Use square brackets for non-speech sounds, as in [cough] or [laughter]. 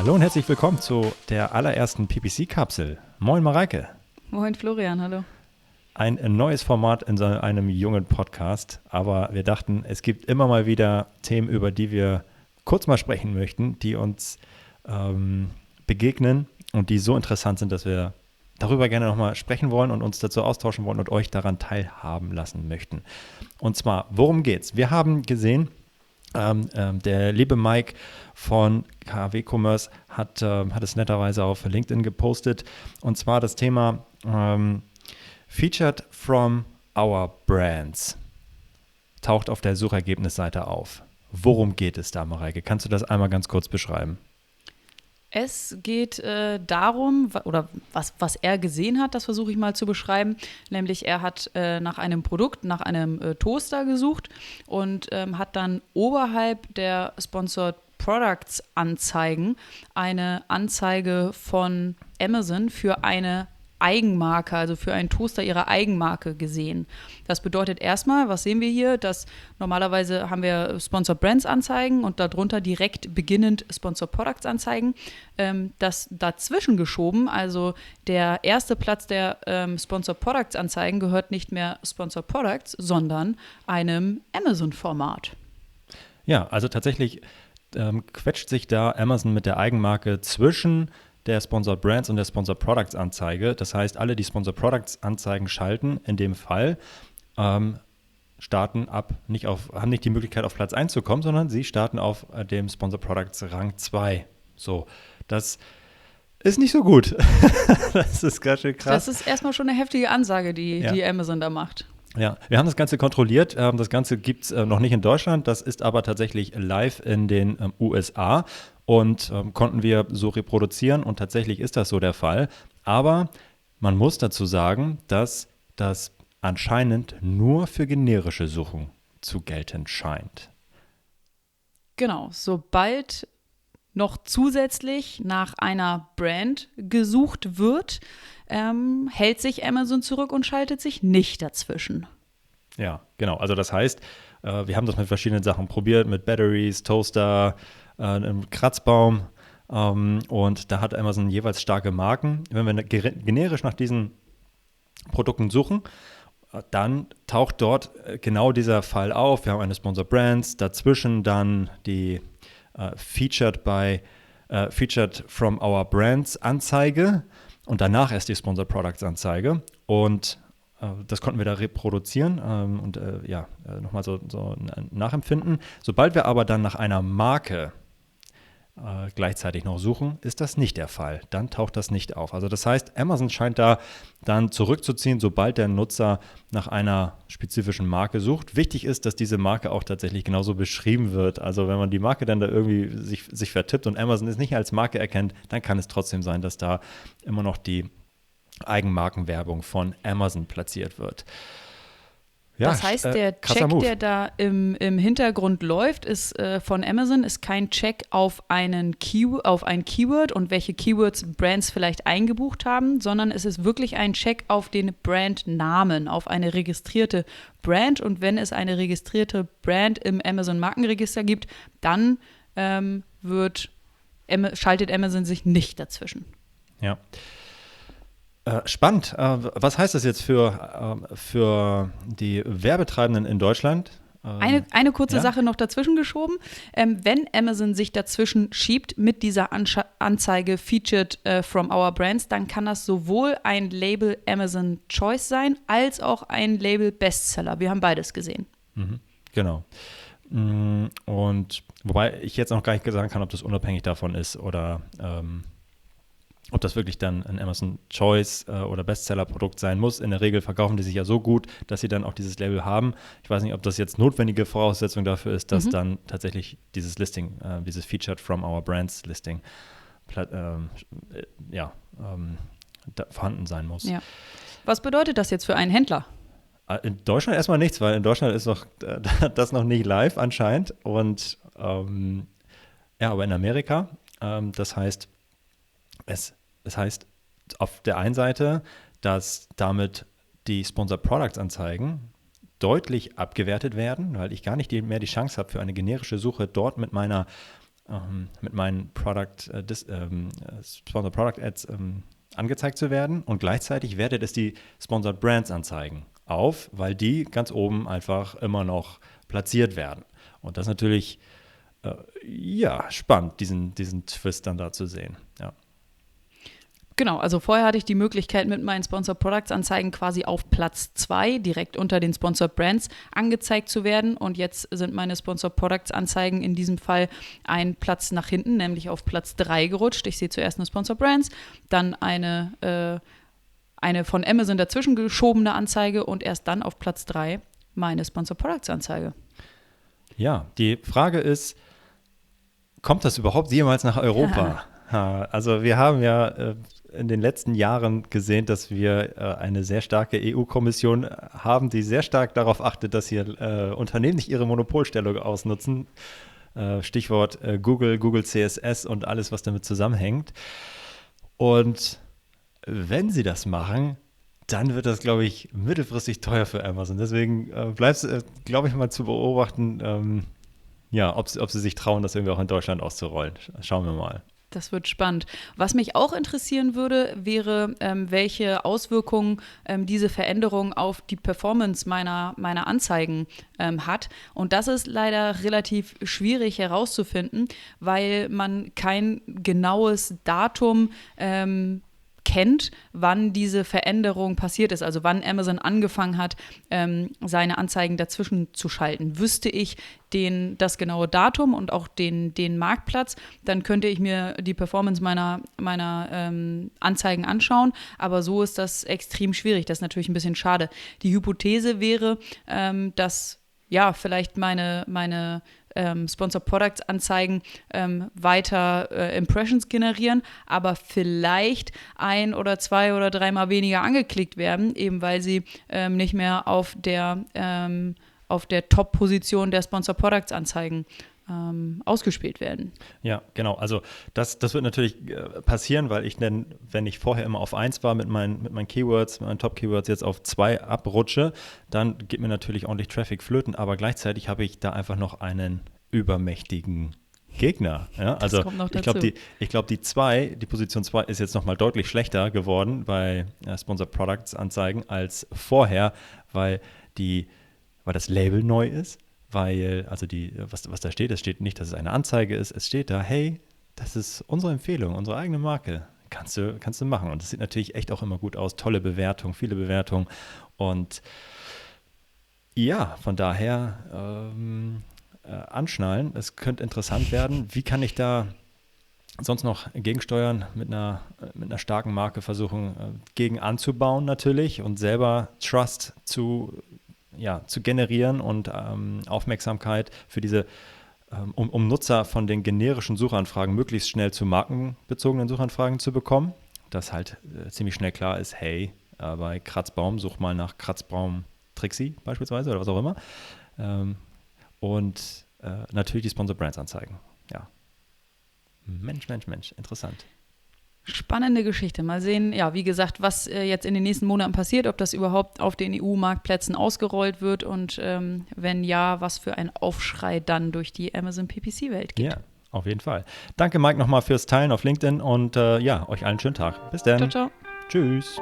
Hallo und herzlich willkommen zu der allerersten PPC-Kapsel. Moin Mareike. Moin Florian, hallo. Ein neues Format in so einem jungen Podcast, aber wir dachten, es gibt immer mal wieder Themen, über die wir kurz mal sprechen möchten, die uns ähm, begegnen und die so interessant sind, dass wir darüber gerne nochmal sprechen wollen und uns dazu austauschen wollen und euch daran teilhaben lassen möchten. Und zwar, worum geht's? Wir haben gesehen, ähm, ähm, der liebe Mike von KW Commerce hat, äh, hat es netterweise auf LinkedIn gepostet. Und zwar das Thema ähm, Featured from our brands taucht auf der Suchergebnisseite auf. Worum geht es da, Mareike? Kannst du das einmal ganz kurz beschreiben? Es geht äh, darum, oder was, was er gesehen hat, das versuche ich mal zu beschreiben. Nämlich, er hat äh, nach einem Produkt, nach einem äh, Toaster gesucht und ähm, hat dann oberhalb der Sponsored Products Anzeigen eine Anzeige von Amazon für eine Eigenmarke, also für einen Toaster ihrer Eigenmarke gesehen. Das bedeutet erstmal, was sehen wir hier, dass normalerweise haben wir Sponsor Brands Anzeigen und darunter direkt beginnend Sponsor Products Anzeigen. Ähm, das dazwischen geschoben, also der erste Platz der ähm, Sponsor Products Anzeigen gehört nicht mehr Sponsor Products, sondern einem Amazon-Format. Ja, also tatsächlich ähm, quetscht sich da Amazon mit der Eigenmarke zwischen der Sponsor Brands und der Sponsor Products Anzeige. Das heißt, alle, die Sponsor Products Anzeigen schalten, in dem Fall, ähm, starten ab, nicht auf, haben nicht die Möglichkeit, auf Platz 1 zu kommen, sondern sie starten auf äh, dem Sponsor Products Rang 2. So, das ist nicht so gut. [laughs] das ist ganz schön krass. Das ist erstmal schon eine heftige Ansage, die, ja. die Amazon da macht. Ja, wir haben das Ganze kontrolliert. Ähm, das Ganze gibt es äh, noch nicht in Deutschland. Das ist aber tatsächlich live in den ähm, USA und ähm, konnten wir so reproduzieren und tatsächlich ist das so der Fall. Aber man muss dazu sagen, dass das anscheinend nur für generische Suchen zu gelten scheint. Genau, sobald noch zusätzlich nach einer Brand gesucht wird, ähm, hält sich Amazon zurück und schaltet sich nicht dazwischen. Ja, genau. Also das heißt, äh, wir haben das mit verschiedenen Sachen probiert, mit Batteries, Toaster, äh, einem Kratzbaum. Ähm, und da hat Amazon jeweils starke Marken. Wenn wir generisch nach diesen Produkten suchen, äh, dann taucht dort äh, genau dieser Fall auf. Wir haben eine Sponsor Brands, dazwischen dann die äh, Featured by äh, Featured from Our Brands Anzeige und danach erst die Sponsor Products Anzeige. Und äh, das konnten wir da reproduzieren ähm, und äh, ja, nochmal so, so nachempfinden. Sobald wir aber dann nach einer Marke äh, gleichzeitig noch suchen, ist das nicht der Fall. Dann taucht das nicht auf. Also das heißt, Amazon scheint da dann zurückzuziehen, sobald der Nutzer nach einer spezifischen Marke sucht. Wichtig ist, dass diese Marke auch tatsächlich genauso beschrieben wird. Also wenn man die Marke dann da irgendwie sich, sich vertippt und Amazon es nicht als Marke erkennt, dann kann es trotzdem sein, dass da immer noch die Eigenmarkenwerbung von Amazon platziert wird. Ja, das heißt, äh, der äh, Check, Move. der da im, im Hintergrund läuft, ist äh, von Amazon, ist kein Check auf, einen Key, auf ein Keyword und welche Keywords Brands vielleicht eingebucht haben, sondern es ist wirklich ein Check auf den Brandnamen, auf eine registrierte Brand. Und wenn es eine registrierte Brand im Amazon-Markenregister gibt, dann ähm, wird, schaltet Amazon sich nicht dazwischen. Ja. Äh, spannend. Äh, was heißt das jetzt für, äh, für die Werbetreibenden in Deutschland? Ähm, eine, eine kurze ja? Sache noch dazwischen geschoben. Ähm, wenn Amazon sich dazwischen schiebt mit dieser Anscha Anzeige Featured äh, from Our Brands, dann kann das sowohl ein Label Amazon Choice sein, als auch ein Label Bestseller. Wir haben beides gesehen. Mhm, genau. Mm, und wobei ich jetzt noch gar nicht sagen kann, ob das unabhängig davon ist oder ähm, ob das wirklich dann ein Amazon Choice äh, oder Bestseller-Produkt sein muss. In der Regel verkaufen die sich ja so gut, dass sie dann auch dieses Label haben. Ich weiß nicht, ob das jetzt notwendige Voraussetzung dafür ist, dass mhm. dann tatsächlich dieses Listing, äh, dieses Featured from our Brands Listing, ähm, äh, ja, ähm, vorhanden sein muss. Ja. Was bedeutet das jetzt für einen Händler? Äh, in Deutschland erstmal nichts, weil in Deutschland ist noch, [laughs] das noch nicht live anscheinend. Und ähm, ja, aber in Amerika, ähm, das heißt, es das heißt, auf der einen Seite, dass damit die Sponsor Products Anzeigen deutlich abgewertet werden, weil ich gar nicht mehr die Chance habe, für eine generische Suche dort mit meiner ähm, mit meinen Product, äh, dis, ähm, Sponsored Product Ads ähm, angezeigt zu werden und gleichzeitig wertet es die Sponsored Brands Anzeigen auf, weil die ganz oben einfach immer noch platziert werden. Und das ist natürlich äh, ja spannend, diesen, diesen Twist dann da zu sehen. Ja. Genau, also vorher hatte ich die Möglichkeit, mit meinen Sponsored Products Anzeigen quasi auf Platz 2 direkt unter den Sponsored Brands angezeigt zu werden. Und jetzt sind meine Sponsored Products Anzeigen in diesem Fall ein Platz nach hinten, nämlich auf Platz 3 gerutscht. Ich sehe zuerst eine Sponsored Brands, dann eine, äh, eine von Amazon dazwischen geschobene Anzeige und erst dann auf Platz 3 meine Sponsored Products Anzeige. Ja, die Frage ist, kommt das überhaupt jemals nach Europa? [laughs] Ja. Also wir haben ja äh, in den letzten Jahren gesehen, dass wir äh, eine sehr starke EU-Kommission haben, die sehr stark darauf achtet, dass hier äh, Unternehmen nicht ihre Monopolstellung ausnutzen. Äh, Stichwort äh, Google, Google CSS und alles, was damit zusammenhängt. Und wenn sie das machen, dann wird das, glaube ich, mittelfristig teuer für Amazon. Deswegen äh, bleibt es, glaube ich, mal zu beobachten, ähm, ja, ob, ob sie sich trauen, das irgendwie auch in Deutschland auszurollen. Schauen wir mal. Das wird spannend. Was mich auch interessieren würde, wäre, ähm, welche Auswirkungen ähm, diese Veränderung auf die Performance meiner, meiner Anzeigen ähm, hat. Und das ist leider relativ schwierig herauszufinden, weil man kein genaues Datum ähm, kennt, wann diese Veränderung passiert ist, also wann Amazon angefangen hat, ähm, seine Anzeigen dazwischen zu schalten. Wüsste ich den, das genaue Datum und auch den, den Marktplatz, dann könnte ich mir die Performance meiner, meiner ähm, Anzeigen anschauen. Aber so ist das extrem schwierig. Das ist natürlich ein bisschen schade. Die Hypothese wäre, ähm, dass ja, vielleicht meine, meine ähm, Sponsor Products Anzeigen ähm, weiter äh, Impressions generieren, aber vielleicht ein oder zwei oder dreimal weniger angeklickt werden, eben weil sie ähm, nicht mehr auf der, ähm, auf der Top-Position der Sponsor Products Anzeigen ähm, ausgespielt werden. Ja, genau. Also das, das wird natürlich äh, passieren, weil ich denn, wenn ich vorher immer auf 1 war mit meinen, mit meinen Keywords, mit meinen Top-Keywords jetzt auf 2 abrutsche, dann geht mir natürlich ordentlich Traffic flöten, aber gleichzeitig habe ich da einfach noch einen übermächtigen Gegner. Ja? Das also ich glaube, die, glaub, die zwei, die Position 2 ist jetzt nochmal deutlich schlechter geworden bei äh, Sponsored Products Anzeigen als vorher, weil die, weil das Label neu ist weil, also die, was, was da steht, es steht nicht, dass es eine Anzeige ist, es steht da, hey, das ist unsere Empfehlung, unsere eigene Marke. Kannst du, kannst du machen. Und das sieht natürlich echt auch immer gut aus. Tolle Bewertung, viele Bewertungen. Und ja, von daher ähm, äh, anschnallen. Es könnte interessant werden. Wie kann ich da sonst noch gegensteuern mit einer, mit einer starken Marke versuchen, äh, gegen anzubauen natürlich und selber Trust zu ja, zu generieren und ähm, Aufmerksamkeit für diese, ähm, um, um Nutzer von den generischen Suchanfragen möglichst schnell zu markenbezogenen Suchanfragen zu bekommen. Dass halt äh, ziemlich schnell klar ist, hey, äh, bei Kratzbaum such mal nach Kratzbaum Trixie beispielsweise oder was auch immer. Ähm, und äh, natürlich die Sponsor Brands anzeigen. Ja. Mensch, Mensch, Mensch, interessant. Spannende Geschichte. Mal sehen, ja, wie gesagt, was äh, jetzt in den nächsten Monaten passiert, ob das überhaupt auf den EU-Marktplätzen ausgerollt wird und ähm, wenn ja, was für ein Aufschrei dann durch die Amazon PPC-Welt geht. Ja, auf jeden Fall. Danke, Mike, nochmal fürs Teilen auf LinkedIn und äh, ja, euch allen schönen Tag. Bis dann. Ciao, ciao. Tschüss.